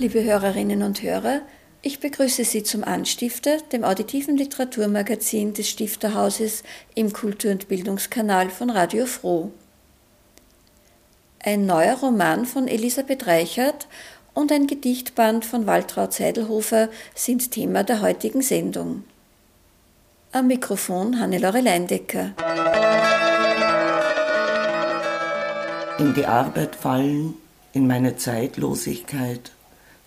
Liebe Hörerinnen und Hörer, ich begrüße Sie zum Anstifter, dem auditiven Literaturmagazin des Stifterhauses im Kultur- und Bildungskanal von Radio Froh. Ein neuer Roman von Elisabeth Reichert und ein Gedichtband von Waltraud Seidelhofer sind Thema der heutigen Sendung. Am Mikrofon Hannelore Leindecker. In die Arbeit fallen, in meine Zeitlosigkeit,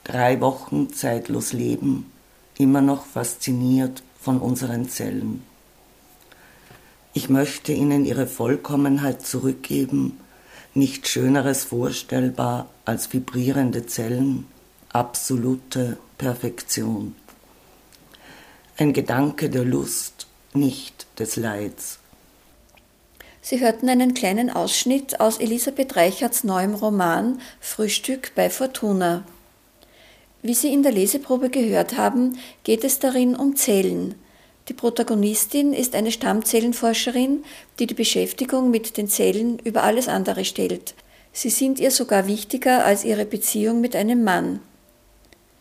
drei Wochen zeitlos leben, immer noch fasziniert von unseren Zellen. Ich möchte ihnen ihre Vollkommenheit zurückgeben, nicht Schöneres vorstellbar als vibrierende Zellen, absolute Perfektion. Ein Gedanke der Lust, nicht des Leids. Sie hörten einen kleinen Ausschnitt aus Elisabeth Reicherts neuem Roman Frühstück bei Fortuna. Wie Sie in der Leseprobe gehört haben, geht es darin um Zellen. Die Protagonistin ist eine Stammzellenforscherin, die die Beschäftigung mit den Zellen über alles andere stellt. Sie sind ihr sogar wichtiger als ihre Beziehung mit einem Mann.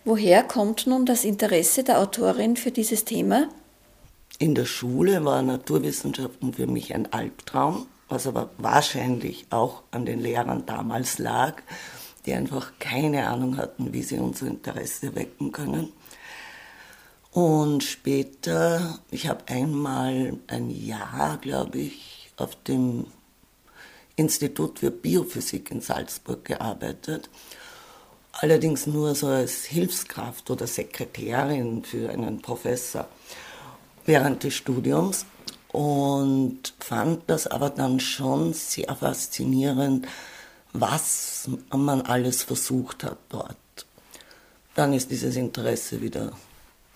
Woher kommt nun das Interesse der Autorin für dieses Thema? In der Schule war Naturwissenschaften für mich ein Albtraum, was aber wahrscheinlich auch an den Lehrern damals lag die einfach keine Ahnung hatten, wie sie unser Interesse wecken können. Und später, ich habe einmal ein Jahr, glaube ich, auf dem Institut für Biophysik in Salzburg gearbeitet. Allerdings nur so als Hilfskraft oder Sekretärin für einen Professor während des Studiums und fand das aber dann schon sehr faszinierend, was man alles versucht hat dort. Dann ist dieses Interesse wieder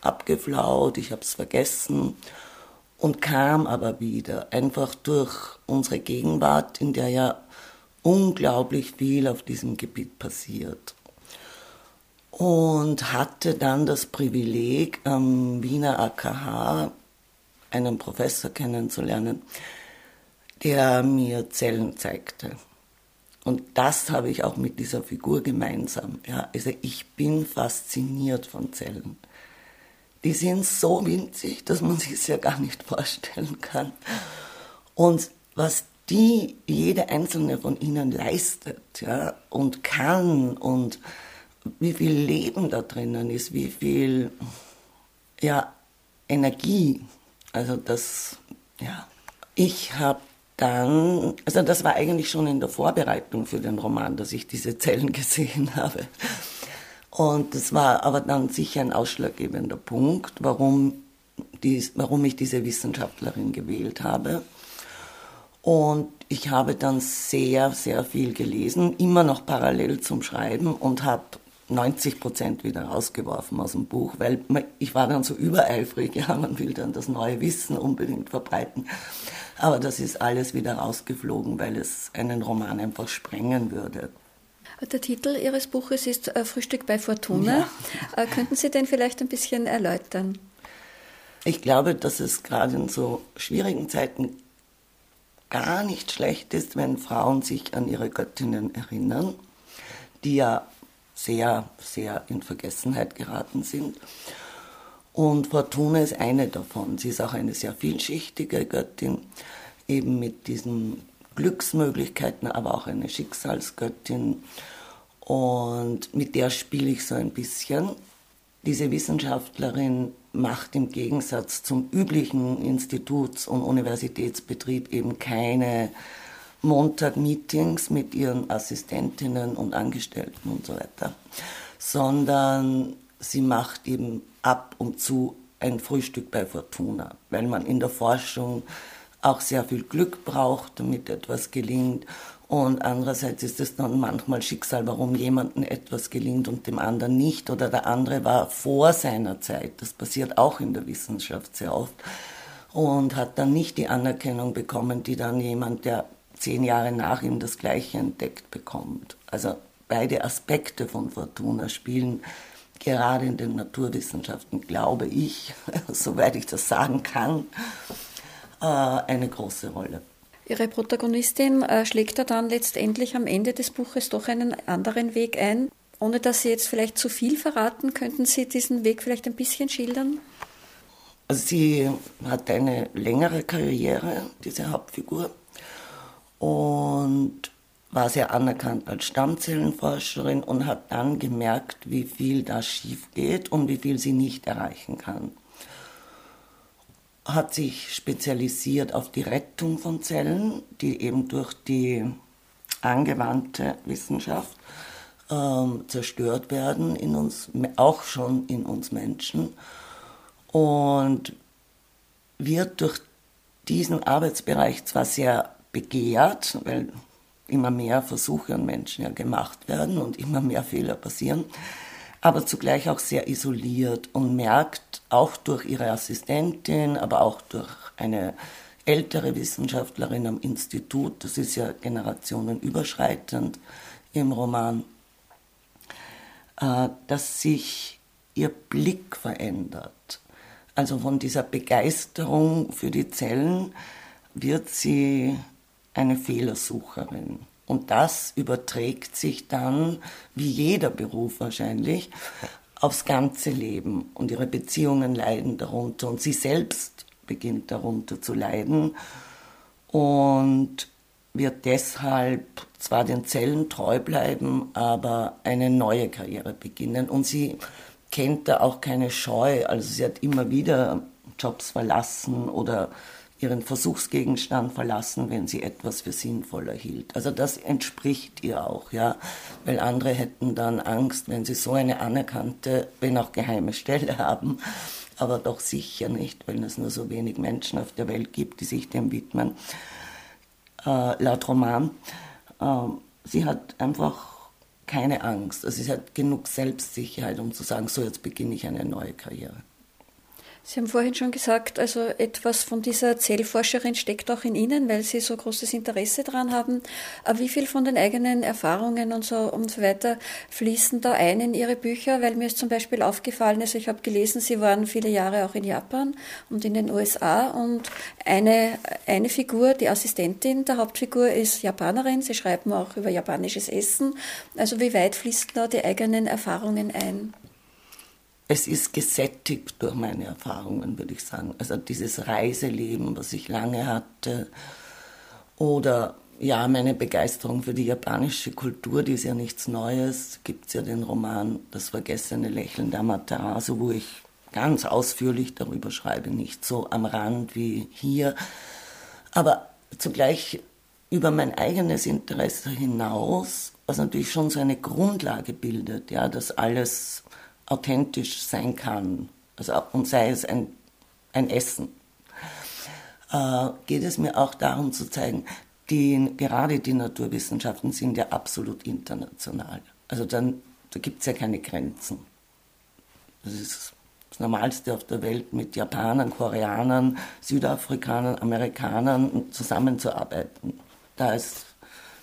abgeflaut, ich habe es vergessen und kam aber wieder, einfach durch unsere Gegenwart, in der ja unglaublich viel auf diesem Gebiet passiert. Und hatte dann das Privileg, am Wiener AKH einen Professor kennenzulernen, der mir Zellen zeigte. Und das habe ich auch mit dieser Figur gemeinsam. Ja, also ich bin fasziniert von Zellen. Die sind so winzig, dass man sich es ja gar nicht vorstellen kann. Und was die, jede einzelne von ihnen leistet, ja, und kann und wie viel Leben da drinnen ist, wie viel, ja, Energie. Also das, ja. Ich habe dann, also das war eigentlich schon in der Vorbereitung für den Roman, dass ich diese Zellen gesehen habe. Und das war aber dann sicher ein ausschlaggebender Punkt, warum, dies, warum ich diese Wissenschaftlerin gewählt habe. Und ich habe dann sehr, sehr viel gelesen, immer noch parallel zum Schreiben und habe 90 Prozent wieder rausgeworfen aus dem Buch, weil ich war dann so übereifrig, ja, man will dann das neue Wissen unbedingt verbreiten. Aber das ist alles wieder rausgeflogen, weil es einen Roman einfach sprengen würde. Der Titel Ihres Buches ist äh, Frühstück bei Fortuna. Ja. Äh, könnten Sie den vielleicht ein bisschen erläutern? Ich glaube, dass es gerade in so schwierigen Zeiten gar nicht schlecht ist, wenn Frauen sich an ihre Göttinnen erinnern, die ja sehr, sehr in Vergessenheit geraten sind. Und Fortuna ist eine davon. Sie ist auch eine sehr vielschichtige Göttin, eben mit diesen Glücksmöglichkeiten, aber auch eine Schicksalsgöttin. Und mit der spiele ich so ein bisschen. Diese Wissenschaftlerin macht im Gegensatz zum üblichen Instituts- und Universitätsbetrieb eben keine Montag-Meetings mit ihren Assistentinnen und Angestellten und so weiter, sondern sie macht eben ab und zu ein Frühstück bei Fortuna, weil man in der Forschung auch sehr viel Glück braucht, damit etwas gelingt Und andererseits ist es dann manchmal Schicksal, warum jemandem etwas gelingt und dem anderen nicht. Oder der andere war vor seiner Zeit. Das passiert auch in der Wissenschaft sehr oft. Und hat dann nicht die Anerkennung bekommen, die dann jemand, der zehn Jahre nach ihm das Gleiche entdeckt bekommt. Also beide Aspekte von Fortuna spielen gerade in den Naturwissenschaften, glaube ich, soweit ich das sagen kann, äh, eine große Rolle. Ihre Protagonistin äh, schlägt da dann letztendlich am Ende des Buches doch einen anderen Weg ein. Ohne dass Sie jetzt vielleicht zu viel verraten, könnten Sie diesen Weg vielleicht ein bisschen schildern? Also sie hat eine längere Karriere, diese Hauptfigur, und war sehr anerkannt als Stammzellenforscherin und hat dann gemerkt, wie viel da schief geht und wie viel sie nicht erreichen kann. Hat sich spezialisiert auf die Rettung von Zellen, die eben durch die angewandte Wissenschaft ähm, zerstört werden in uns, auch schon in uns Menschen. Und wird durch diesen Arbeitsbereich zwar sehr begehrt, weil immer mehr Versuche an Menschen ja gemacht werden und immer mehr Fehler passieren, aber zugleich auch sehr isoliert und merkt auch durch ihre Assistentin, aber auch durch eine ältere Wissenschaftlerin am Institut, das ist ja generationenüberschreitend im Roman, äh, dass sich ihr Blick verändert. Also von dieser Begeisterung für die Zellen wird sie eine Fehlersucherin. Und das überträgt sich dann, wie jeder Beruf wahrscheinlich, aufs ganze Leben. Und ihre Beziehungen leiden darunter und sie selbst beginnt darunter zu leiden und wird deshalb zwar den Zellen treu bleiben, aber eine neue Karriere beginnen. Und sie kennt da auch keine Scheu. Also sie hat immer wieder Jobs verlassen oder ihren Versuchsgegenstand verlassen, wenn sie etwas für sinnvoller hielt. Also das entspricht ihr auch, ja, weil andere hätten dann Angst, wenn sie so eine anerkannte, wenn auch geheime Stelle haben, aber doch sicher nicht, weil es nur so wenig Menschen auf der Welt gibt, die sich dem widmen. Äh, laut Roman, äh, sie hat einfach keine Angst. Also sie hat genug Selbstsicherheit, um zu sagen, so jetzt beginne ich eine neue Karriere. Sie haben vorhin schon gesagt, also etwas von dieser Zellforscherin steckt auch in Ihnen, weil Sie so großes Interesse daran haben. Aber wie viel von den eigenen Erfahrungen und so und so weiter fließen da ein in Ihre Bücher? Weil mir ist zum Beispiel aufgefallen, also ich habe gelesen, Sie waren viele Jahre auch in Japan und in den USA und eine, eine Figur, die Assistentin der Hauptfigur ist Japanerin. Sie schreiben auch über japanisches Essen. Also wie weit fließen da die eigenen Erfahrungen ein? Es ist gesättigt durch meine Erfahrungen, würde ich sagen. Also dieses Reiseleben, was ich lange hatte, oder ja, meine Begeisterung für die japanische Kultur, die ist ja nichts Neues. Gibt es ja den Roman Das vergessene Lächeln der Amaterasu, wo ich ganz ausführlich darüber schreibe, nicht so am Rand wie hier, aber zugleich über mein eigenes Interesse hinaus, was natürlich schon so eine Grundlage bildet, ja, dass alles authentisch sein kann, also, und sei es ein, ein Essen, äh, geht es mir auch darum zu zeigen, die, gerade die Naturwissenschaften sind ja absolut international. Also dann, da gibt es ja keine Grenzen. Das ist das Normalste auf der Welt, mit Japanern, Koreanern, Südafrikanern, Amerikanern zusammenzuarbeiten. Da ist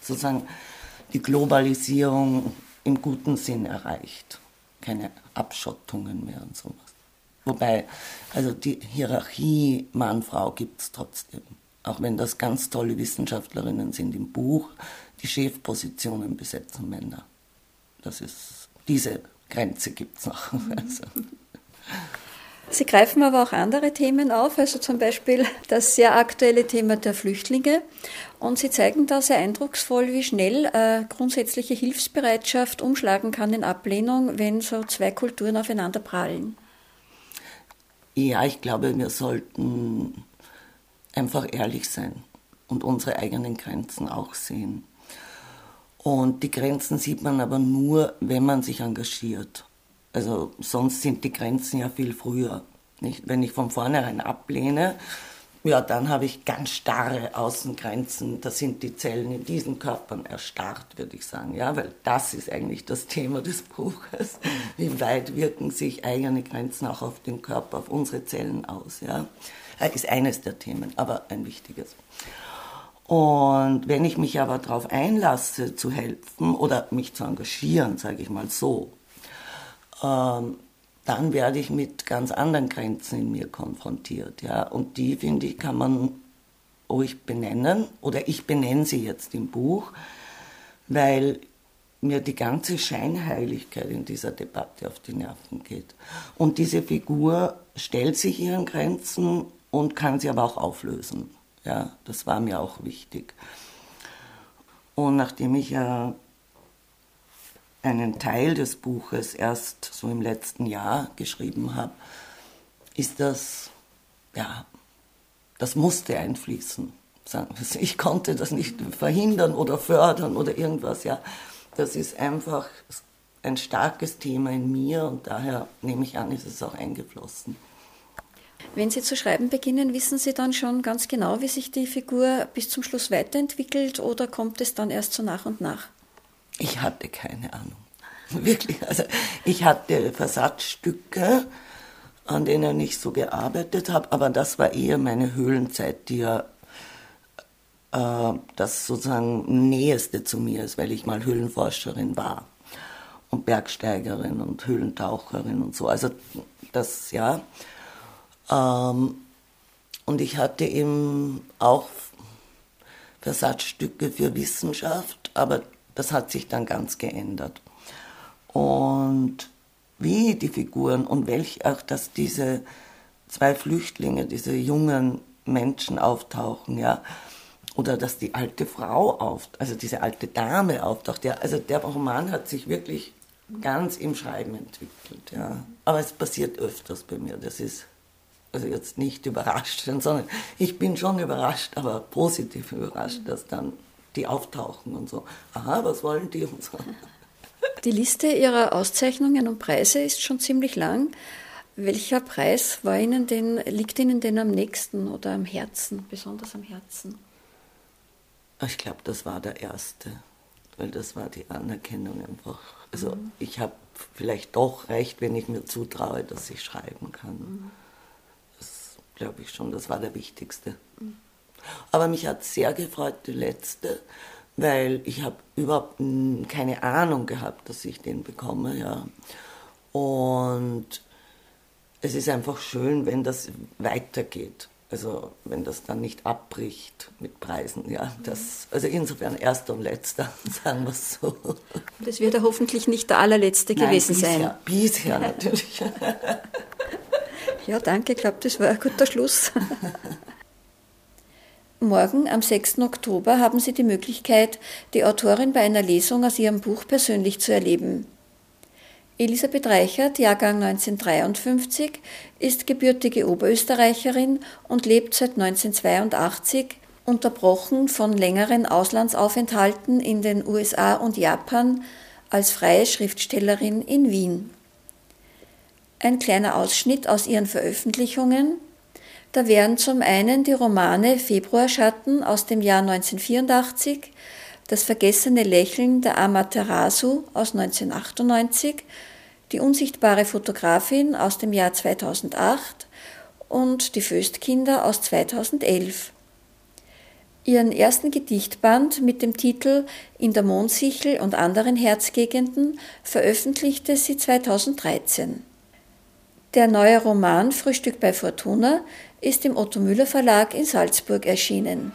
sozusagen die Globalisierung im guten Sinn erreicht keine Abschottungen mehr und sowas. Wobei, also die Hierarchie Mann-Frau gibt es trotzdem. Auch wenn das ganz tolle Wissenschaftlerinnen sind im Buch, die Chefpositionen besetzen Männer. Das ist, diese Grenze gibt es noch. Also. Sie greifen aber auch andere Themen auf, also zum Beispiel das sehr aktuelle Thema der Flüchtlinge. Und Sie zeigen da sehr eindrucksvoll, wie schnell äh, grundsätzliche Hilfsbereitschaft umschlagen kann in Ablehnung, wenn so zwei Kulturen aufeinander prallen. Ja, ich glaube, wir sollten einfach ehrlich sein und unsere eigenen Grenzen auch sehen. Und die Grenzen sieht man aber nur, wenn man sich engagiert. Also sonst sind die Grenzen ja viel früher. Nicht? Wenn ich von vornherein ablehne, ja, dann habe ich ganz starre Außengrenzen. Da sind die Zellen in diesen Körpern erstarrt, würde ich sagen. Ja, weil das ist eigentlich das Thema des Buches. Wie weit wirken sich eigene Grenzen auch auf den Körper, auf unsere Zellen aus? Ja, ist eines der Themen, aber ein wichtiges. Und wenn ich mich aber darauf einlasse, zu helfen oder mich zu engagieren, sage ich mal so, ähm, dann werde ich mit ganz anderen Grenzen in mir konfrontiert. Ja? Und die, finde ich, kann man ruhig benennen, oder ich benenne sie jetzt im Buch, weil mir die ganze Scheinheiligkeit in dieser Debatte auf die Nerven geht. Und diese Figur stellt sich ihren Grenzen und kann sie aber auch auflösen. Ja, das war mir auch wichtig. Und nachdem ich ja einen Teil des Buches erst so im letzten Jahr geschrieben habe, ist das, ja, das musste einfließen. Ich konnte das nicht verhindern oder fördern oder irgendwas, ja. Das ist einfach ein starkes Thema in mir und daher nehme ich an, ist es auch eingeflossen. Wenn Sie zu schreiben beginnen, wissen Sie dann schon ganz genau, wie sich die Figur bis zum Schluss weiterentwickelt oder kommt es dann erst so nach und nach? Ich hatte keine Ahnung. Wirklich. Also ich hatte Versatzstücke, an denen ich so gearbeitet habe, aber das war eher meine Höhlenzeit, die ja äh, das sozusagen Näheste zu mir ist, weil ich mal Höhlenforscherin war und Bergsteigerin und Höhlentaucherin und so. Also das, ja. Ähm, und ich hatte eben auch Versatzstücke für Wissenschaft, aber das hat sich dann ganz geändert. Und wie die Figuren und welch auch, dass diese zwei Flüchtlinge, diese jungen Menschen auftauchen, ja, oder dass die alte Frau auf, also diese alte Dame auftaucht, ja, also der Roman hat sich wirklich ganz im Schreiben entwickelt, ja. Aber es passiert öfters bei mir, das ist also jetzt nicht überrascht, sondern ich bin schon überrascht, aber positiv überrascht, dass dann die auftauchen und so. Aha, was wollen die und so. Die Liste Ihrer Auszeichnungen und Preise ist schon ziemlich lang. Welcher Preis war Ihnen denn, liegt Ihnen denn am nächsten oder am Herzen, besonders am Herzen? Ich glaube, das war der erste, weil das war die Anerkennung einfach. Also mhm. ich habe vielleicht doch recht, wenn ich mir zutraue, dass ich schreiben kann. Mhm glaube ich schon, das war der wichtigste. Aber mich hat sehr gefreut, die letzte, weil ich habe überhaupt keine Ahnung gehabt, dass ich den bekomme, ja. Und es ist einfach schön, wenn das weitergeht. Also wenn das dann nicht abbricht mit Preisen, ja. Das, also insofern erster und letzter, sagen wir es so. Das wird ja hoffentlich nicht der allerletzte Nein, gewesen bisher, sein. Bisher natürlich. Ja, danke, ich glaube, das war ein guter Schluss. Morgen, am 6. Oktober, haben Sie die Möglichkeit, die Autorin bei einer Lesung aus ihrem Buch persönlich zu erleben. Elisabeth Reichert, Jahrgang 1953, ist gebürtige Oberösterreicherin und lebt seit 1982, unterbrochen von längeren Auslandsaufenthalten in den USA und Japan, als freie Schriftstellerin in Wien ein kleiner Ausschnitt aus ihren Veröffentlichungen. Da wären zum einen die Romane Februarschatten aus dem Jahr 1984, Das vergessene Lächeln der Amaterasu aus 1998, Die unsichtbare Fotografin aus dem Jahr 2008 und Die Föstkinder aus 2011. Ihren ersten Gedichtband mit dem Titel In der Mondsichel und anderen Herzgegenden veröffentlichte sie 2013. Der neue Roman Frühstück bei Fortuna ist im Otto Müller Verlag in Salzburg erschienen.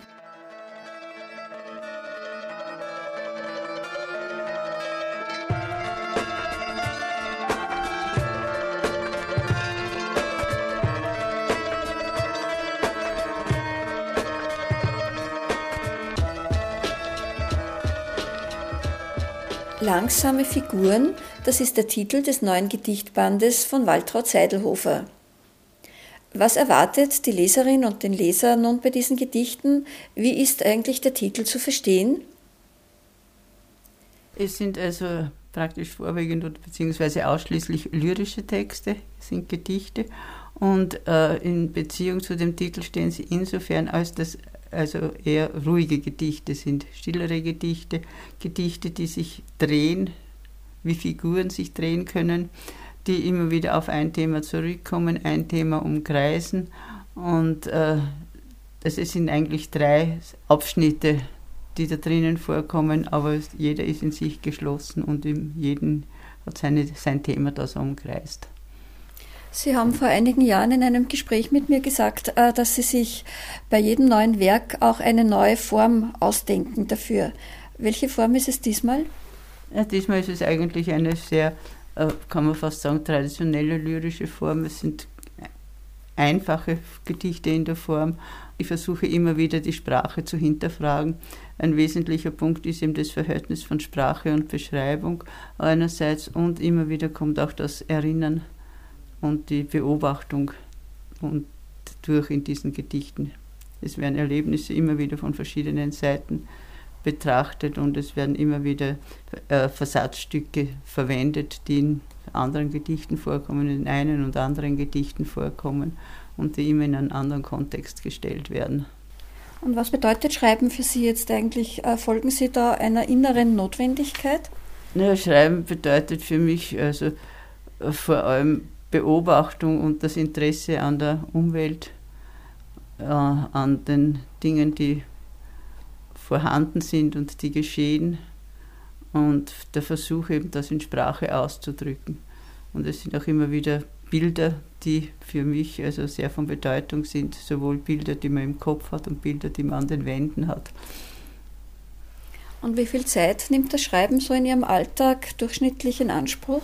Langsame Figuren, das ist der Titel des neuen Gedichtbandes von Waltraud Seidelhofer. Was erwartet die Leserin und den Leser nun bei diesen Gedichten? Wie ist eigentlich der Titel zu verstehen? Es sind also praktisch vorwiegend oder beziehungsweise ausschließlich lyrische Texte, sind Gedichte. Und äh, in Beziehung zu dem Titel stehen sie insofern, als das also eher ruhige Gedichte sind, stillere Gedichte, Gedichte, die sich drehen, wie Figuren sich drehen können, die immer wieder auf ein Thema zurückkommen, ein Thema umkreisen. Und äh, das sind eigentlich drei Abschnitte, die da drinnen vorkommen, aber jeder ist in sich geschlossen und in jeden hat seine, sein Thema da so umkreist. Sie haben vor einigen Jahren in einem Gespräch mit mir gesagt, äh, dass Sie sich bei jedem neuen Werk auch eine neue Form ausdenken dafür. Welche Form ist es diesmal? Ja, diesmal ist es eigentlich eine sehr, äh, kann man fast sagen, traditionelle lyrische Form. Es sind einfache Gedichte in der Form. Ich versuche immer wieder die Sprache zu hinterfragen. Ein wesentlicher Punkt ist eben das Verhältnis von Sprache und Beschreibung einerseits und immer wieder kommt auch das Erinnern und die Beobachtung und durch in diesen Gedichten. Es werden Erlebnisse immer wieder von verschiedenen Seiten betrachtet und es werden immer wieder äh, Versatzstücke verwendet, die in anderen Gedichten vorkommen, in einen und anderen Gedichten vorkommen und die immer in einen anderen Kontext gestellt werden. Und was bedeutet Schreiben für Sie jetzt eigentlich? Äh, folgen Sie da einer inneren Notwendigkeit? Naja, Schreiben bedeutet für mich also äh, vor allem Beobachtung und das Interesse an der Umwelt, äh, an den Dingen, die vorhanden sind und die geschehen und der Versuch eben, das in Sprache auszudrücken. Und es sind auch immer wieder Bilder, die für mich also sehr von Bedeutung sind, sowohl Bilder, die man im Kopf hat und Bilder, die man an den Wänden hat. Und wie viel Zeit nimmt das Schreiben so in Ihrem Alltag durchschnittlich in Anspruch?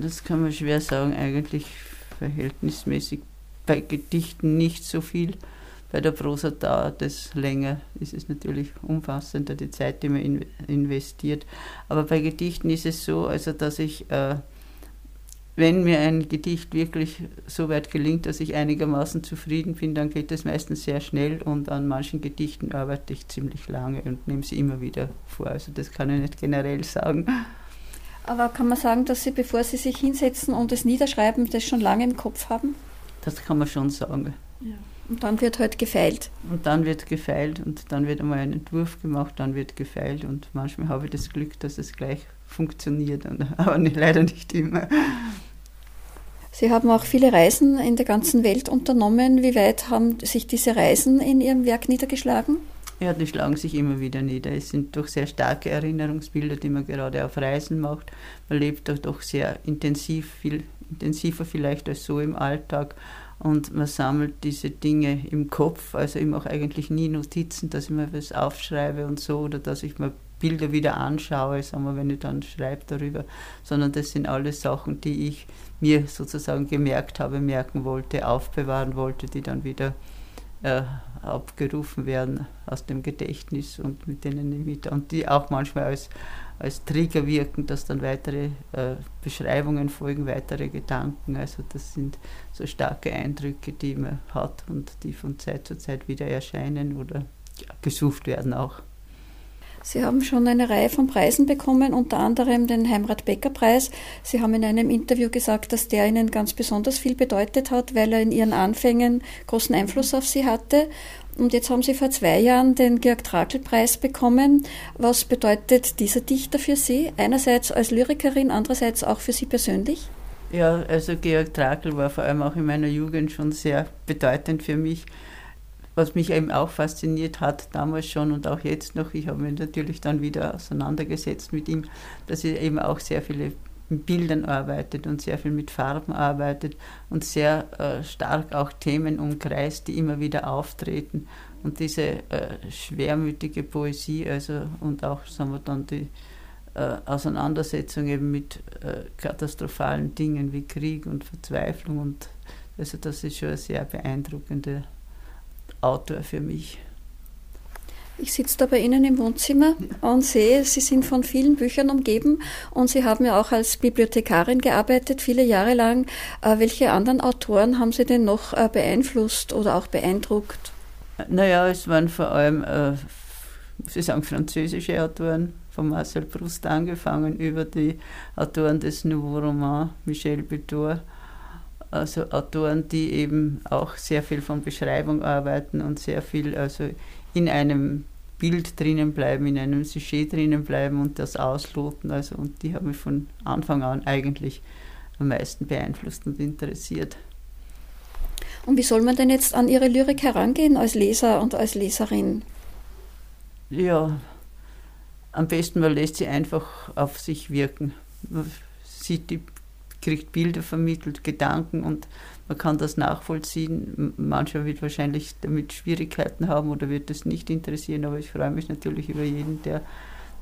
Das kann man schwer sagen, eigentlich verhältnismäßig bei Gedichten nicht so viel. Bei der Prosa dauert es länger, ist es natürlich umfassender, die Zeit, die man investiert. Aber bei Gedichten ist es so, also dass ich, äh, wenn mir ein Gedicht wirklich so weit gelingt, dass ich einigermaßen zufrieden bin, dann geht es meistens sehr schnell und an manchen Gedichten arbeite ich ziemlich lange und nehme sie immer wieder vor. Also das kann ich nicht generell sagen. Aber kann man sagen, dass Sie, bevor Sie sich hinsetzen und es niederschreiben, das schon lange im Kopf haben? Das kann man schon sagen. Ja. Und dann wird halt gefeilt. Und dann wird gefeilt und dann wird einmal ein Entwurf gemacht, dann wird gefeilt und manchmal habe ich das Glück, dass es gleich funktioniert, aber nicht, leider nicht immer. Sie haben auch viele Reisen in der ganzen Welt unternommen. Wie weit haben sich diese Reisen in Ihrem Werk niedergeschlagen? Ja, die schlagen sich immer wieder nieder. Es sind doch sehr starke Erinnerungsbilder, die man gerade auf Reisen macht. Man lebt doch sehr intensiv, viel intensiver vielleicht als so im Alltag. Und man sammelt diese Dinge im Kopf. Also ich mache eigentlich nie Notizen, dass ich mir was aufschreibe und so oder dass ich mir Bilder wieder anschaue, sagen wir, wenn ich dann schreibe darüber, sondern das sind alles Sachen, die ich mir sozusagen gemerkt habe, merken wollte, aufbewahren wollte, die dann wieder äh, abgerufen werden aus dem Gedächtnis und mit denen ich mit, und die auch manchmal als, als Trigger wirken, dass dann weitere äh, Beschreibungen folgen, weitere Gedanken. Also das sind so starke Eindrücke, die man hat und die von Zeit zu Zeit wieder erscheinen oder gesucht werden auch. Sie haben schon eine Reihe von Preisen bekommen, unter anderem den Heimrat-Becker-Preis. Sie haben in einem Interview gesagt, dass der Ihnen ganz besonders viel bedeutet hat, weil er in Ihren Anfängen großen Einfluss auf Sie hatte. Und jetzt haben Sie vor zwei Jahren den Georg-Trakl-Preis bekommen. Was bedeutet dieser Dichter für Sie? Einerseits als Lyrikerin, andererseits auch für Sie persönlich? Ja, also Georg Trakl war vor allem auch in meiner Jugend schon sehr bedeutend für mich was mich eben auch fasziniert hat, damals schon und auch jetzt noch, ich habe mich natürlich dann wieder auseinandergesetzt mit ihm, dass er eben auch sehr viele Bildern arbeitet und sehr viel mit Farben arbeitet und sehr äh, stark auch Themen umkreist, die immer wieder auftreten. Und diese äh, schwermütige Poesie, also und auch sagen wir dann die äh, Auseinandersetzung eben mit äh, katastrophalen Dingen wie Krieg und Verzweiflung und also das ist schon eine sehr beeindruckende Autor für mich. Ich sitze da bei Ihnen im Wohnzimmer und sehe, Sie sind von vielen Büchern umgeben und Sie haben ja auch als Bibliothekarin gearbeitet, viele Jahre lang. Äh, welche anderen Autoren haben Sie denn noch äh, beeinflusst oder auch beeindruckt? Naja, es waren vor allem, äh, muss ich sagen, französische Autoren, von Marcel Proust angefangen, über die Autoren des Nouveau Roman, Michel Butor, also Autoren, die eben auch sehr viel von Beschreibung arbeiten und sehr viel also in einem Bild drinnen bleiben, in einem Sujet drinnen bleiben und das ausloten. Also, und die haben mich von Anfang an eigentlich am meisten beeinflusst und interessiert. Und wie soll man denn jetzt an Ihre Lyrik herangehen als Leser und als Leserin? Ja, am besten man lässt sie einfach auf sich wirken. Man sieht die, kriegt Bilder vermittelt, Gedanken und man kann das nachvollziehen. Mancher wird wahrscheinlich damit Schwierigkeiten haben oder wird es nicht interessieren, aber ich freue mich natürlich über jeden, der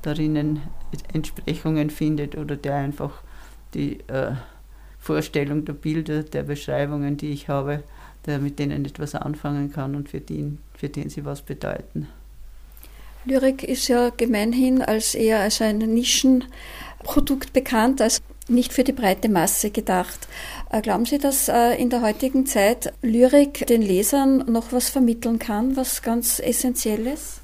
darinnen Entsprechungen findet oder der einfach die äh, Vorstellung der Bilder, der Beschreibungen, die ich habe, der mit denen etwas anfangen kann und für den, für den sie was bedeuten. Lyrik ist ja gemeinhin als eher als ein Nischenprodukt bekannt, als nicht für die breite Masse gedacht. Äh, glauben Sie, dass äh, in der heutigen Zeit Lyrik den Lesern noch was vermitteln kann, was ganz Essentielles?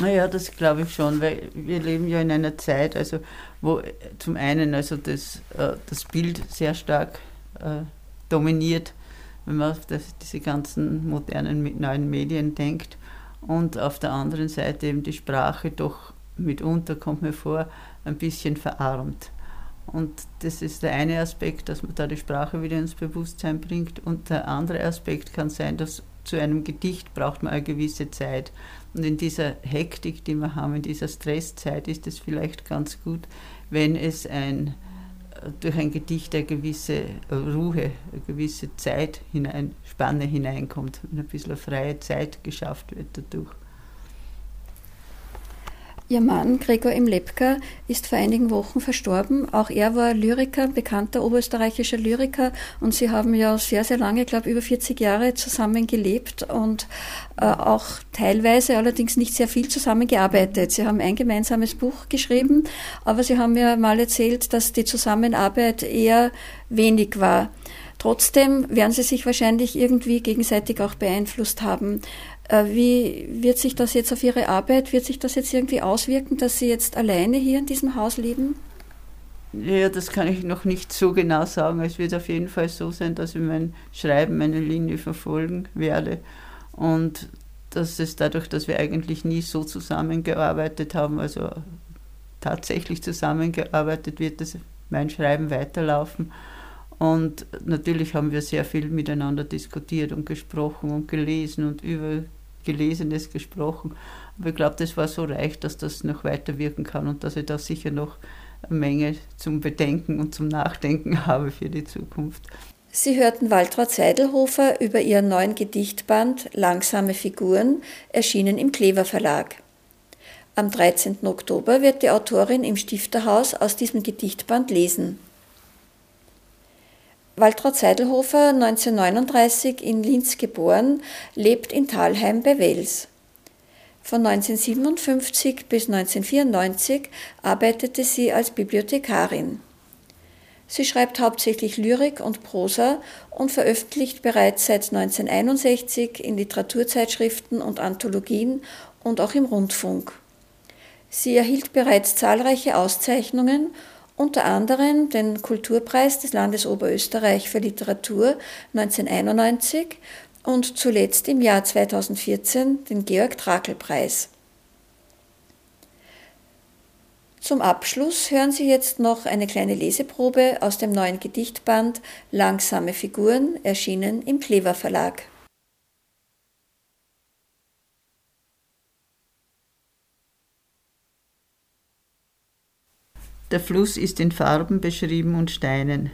Naja, das glaube ich schon, weil wir leben ja in einer Zeit, also wo zum einen also das, äh, das Bild sehr stark äh, dominiert, wenn man auf das, diese ganzen modernen neuen Medien denkt und auf der anderen Seite eben die Sprache doch mitunter, kommt mir vor, ein bisschen verarmt. Und das ist der eine Aspekt, dass man da die Sprache wieder ins Bewusstsein bringt. Und der andere Aspekt kann sein, dass zu einem Gedicht braucht man eine gewisse Zeit. Und in dieser Hektik, die wir haben, in dieser Stresszeit, ist es vielleicht ganz gut, wenn es ein, durch ein Gedicht eine gewisse Ruhe, eine gewisse Zeit hinein, Spanne hineinkommt, wenn ein bisschen freie Zeit geschafft wird dadurch. Ihr Mann, Gregor M. Lepka, ist vor einigen Wochen verstorben. Auch er war Lyriker, bekannter oberösterreichischer Lyriker. Und sie haben ja sehr, sehr lange, ich glaube über 40 Jahre zusammen gelebt und äh, auch teilweise allerdings nicht sehr viel zusammengearbeitet. Sie haben ein gemeinsames Buch geschrieben, aber sie haben mir mal erzählt, dass die Zusammenarbeit eher wenig war. Trotzdem werden sie sich wahrscheinlich irgendwie gegenseitig auch beeinflusst haben. Äh, wie wird sich das jetzt auf Ihre Arbeit, wird sich das jetzt irgendwie auswirken, dass Sie jetzt alleine hier in diesem Haus leben? Ja, das kann ich noch nicht so genau sagen. Es wird auf jeden Fall so sein, dass ich mein Schreiben, meine Linie verfolgen werde. Und dass es dadurch, dass wir eigentlich nie so zusammengearbeitet haben, also tatsächlich zusammengearbeitet wird, dass mein Schreiben weiterlaufen. Und natürlich haben wir sehr viel miteinander diskutiert und gesprochen und gelesen und über Gelesenes gesprochen. Aber ich glaube, das war so reich, dass das noch weiter wirken kann und dass ich da sicher noch eine Menge zum Bedenken und zum Nachdenken habe für die Zukunft. Sie hörten Waltraud Seidelhofer über ihren neuen Gedichtband Langsame Figuren, erschienen im Klever Verlag. Am 13. Oktober wird die Autorin im Stifterhaus aus diesem Gedichtband lesen. Waltraud Seidelhofer, 1939 in Linz geboren, lebt in Thalheim bei Wels. Von 1957 bis 1994 arbeitete sie als Bibliothekarin. Sie schreibt hauptsächlich Lyrik und Prosa und veröffentlicht bereits seit 1961 in Literaturzeitschriften und Anthologien und auch im Rundfunk. Sie erhielt bereits zahlreiche Auszeichnungen unter anderem den Kulturpreis des Landes Oberösterreich für Literatur 1991 und zuletzt im Jahr 2014 den Georg Trakl Preis. Zum Abschluss hören Sie jetzt noch eine kleine Leseprobe aus dem neuen Gedichtband Langsame Figuren, erschienen im Klever Verlag. Der Fluss ist in Farben beschrieben und Steinen,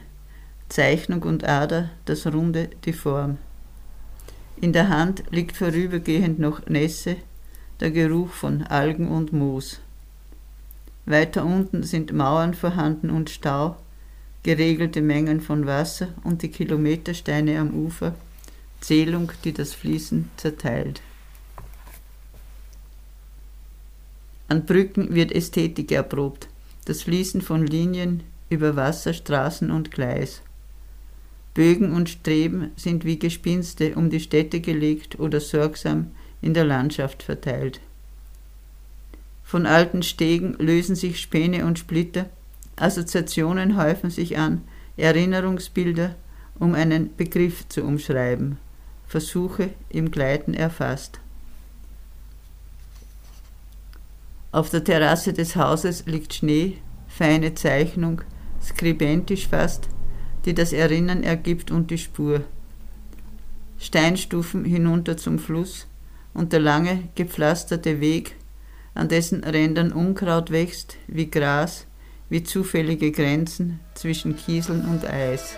Zeichnung und Ader, das Runde, die Form. In der Hand liegt vorübergehend noch Nässe, der Geruch von Algen und Moos. Weiter unten sind Mauern vorhanden und Stau, geregelte Mengen von Wasser und die Kilometersteine am Ufer, Zählung, die das Fließen zerteilt. An Brücken wird Ästhetik erprobt, das Fließen von Linien über Wasser, Straßen und Gleis. Bögen und Streben sind wie Gespinste um die Städte gelegt oder sorgsam in der Landschaft verteilt. Von alten Stegen lösen sich Späne und Splitter, Assoziationen häufen sich an, Erinnerungsbilder, um einen Begriff zu umschreiben, Versuche im Gleiten erfasst. Auf der Terrasse des Hauses liegt Schnee, feine Zeichnung, skribentisch fast, die das Erinnern ergibt und die Spur. Steinstufen hinunter zum Fluss und der lange, gepflasterte Weg, an dessen Rändern Unkraut wächst, wie Gras, wie zufällige Grenzen zwischen Kieseln und Eis.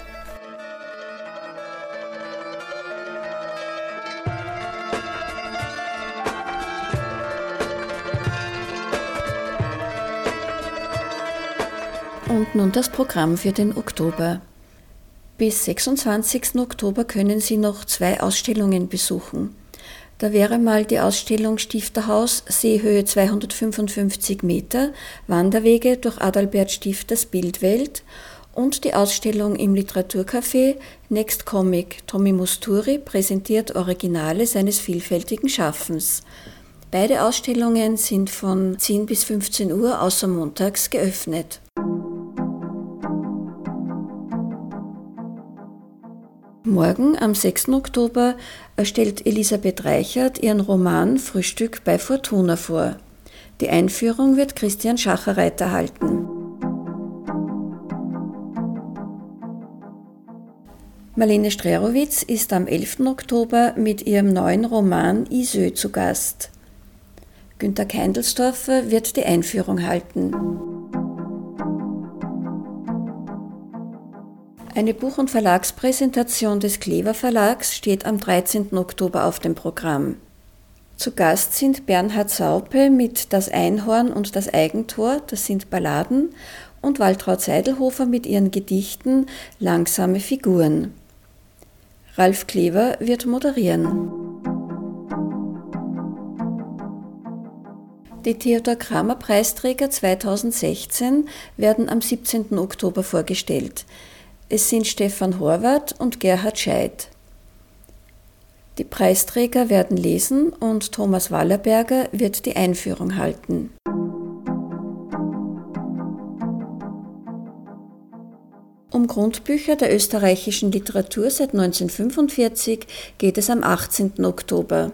Und nun das Programm für den Oktober. Bis 26. Oktober können Sie noch zwei Ausstellungen besuchen. Da wäre mal die Ausstellung Stifterhaus Seehöhe 255 Meter, Wanderwege durch Adalbert Stifters Bildwelt und die Ausstellung im Literaturcafé Next Comic. Tommy Musturi präsentiert Originale seines vielfältigen Schaffens. Beide Ausstellungen sind von 10 bis 15 Uhr außer montags geöffnet. Morgen, am 6. Oktober, stellt Elisabeth Reichert ihren Roman Frühstück bei Fortuna vor. Die Einführung wird Christian Schacherreiter halten. Marlene Strerowitz ist am 11. Oktober mit ihrem neuen Roman Isö zu Gast. Günter Keindelsdorfer wird die Einführung halten. Eine Buch- und Verlagspräsentation des Klever Verlags steht am 13. Oktober auf dem Programm. Zu Gast sind Bernhard Saupe mit Das Einhorn und das Eigentor, das sind Balladen, und Waltraud Seidelhofer mit ihren Gedichten Langsame Figuren. Ralf Klever wird moderieren. Die Theodor Kramer Preisträger 2016 werden am 17. Oktober vorgestellt. Es sind Stefan Horvath und Gerhard Scheid. Die Preisträger werden lesen und Thomas Wallerberger wird die Einführung halten. Um Grundbücher der österreichischen Literatur seit 1945 geht es am 18. Oktober.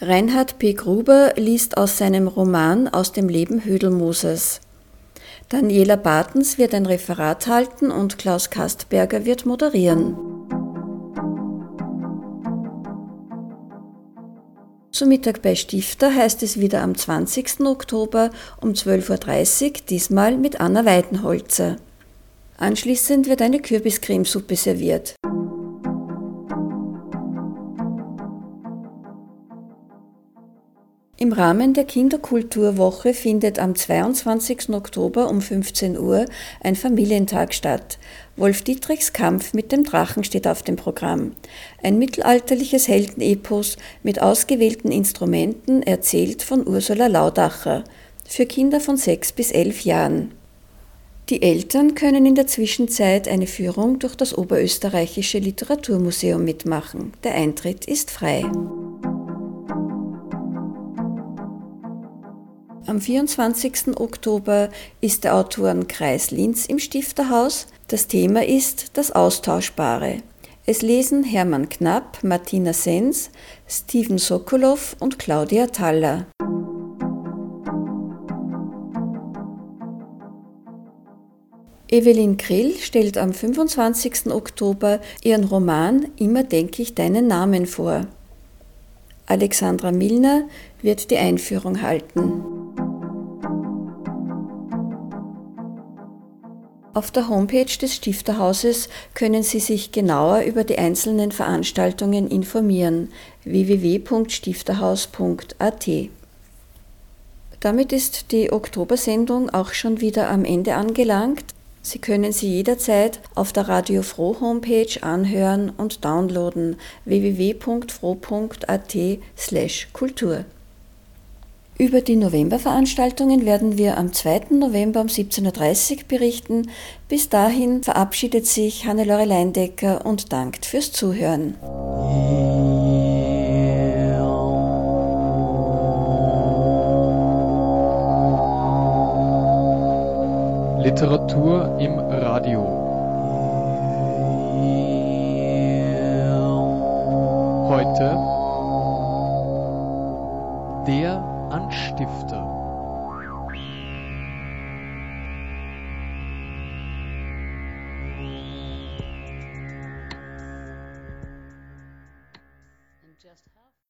Reinhard P. Gruber liest aus seinem Roman Aus dem Leben Hödelmoses. Daniela Bartens wird ein Referat halten und Klaus Kastberger wird moderieren. Zu Mittag bei Stifter heißt es wieder am 20. Oktober um 12.30 Uhr, diesmal mit Anna Weidenholzer. Anschließend wird eine Kürbiscremesuppe serviert. Im Rahmen der Kinderkulturwoche findet am 22. Oktober um 15 Uhr ein Familientag statt. Wolf Dietrichs Kampf mit dem Drachen steht auf dem Programm. Ein mittelalterliches Heldenepos mit ausgewählten Instrumenten, erzählt von Ursula Laudacher. Für Kinder von 6 bis 11 Jahren. Die Eltern können in der Zwischenzeit eine Führung durch das Oberösterreichische Literaturmuseum mitmachen. Der Eintritt ist frei. Am 24. Oktober ist der Autorenkreis Linz im Stifterhaus. Das Thema ist das Austauschbare. Es lesen Hermann Knapp, Martina Sens, Steven Sokolow und Claudia Thaller. Evelyn Krill stellt am 25. Oktober ihren Roman Immer denke ich deinen Namen vor. Alexandra Milner wird die Einführung halten. Auf der Homepage des Stifterhauses können Sie sich genauer über die einzelnen Veranstaltungen informieren www.stifterhaus.at. Damit ist die Oktobersendung auch schon wieder am Ende angelangt. Sie können sie jederzeit auf der Radio Froh Homepage anhören und downloaden www.froh.at/kultur. Über die Novemberveranstaltungen werden wir am 2. November um 17.30 Uhr berichten. Bis dahin verabschiedet sich Hannelore Leindecker und dankt fürs Zuhören. Literatur im Radio. Heute der Anstifter.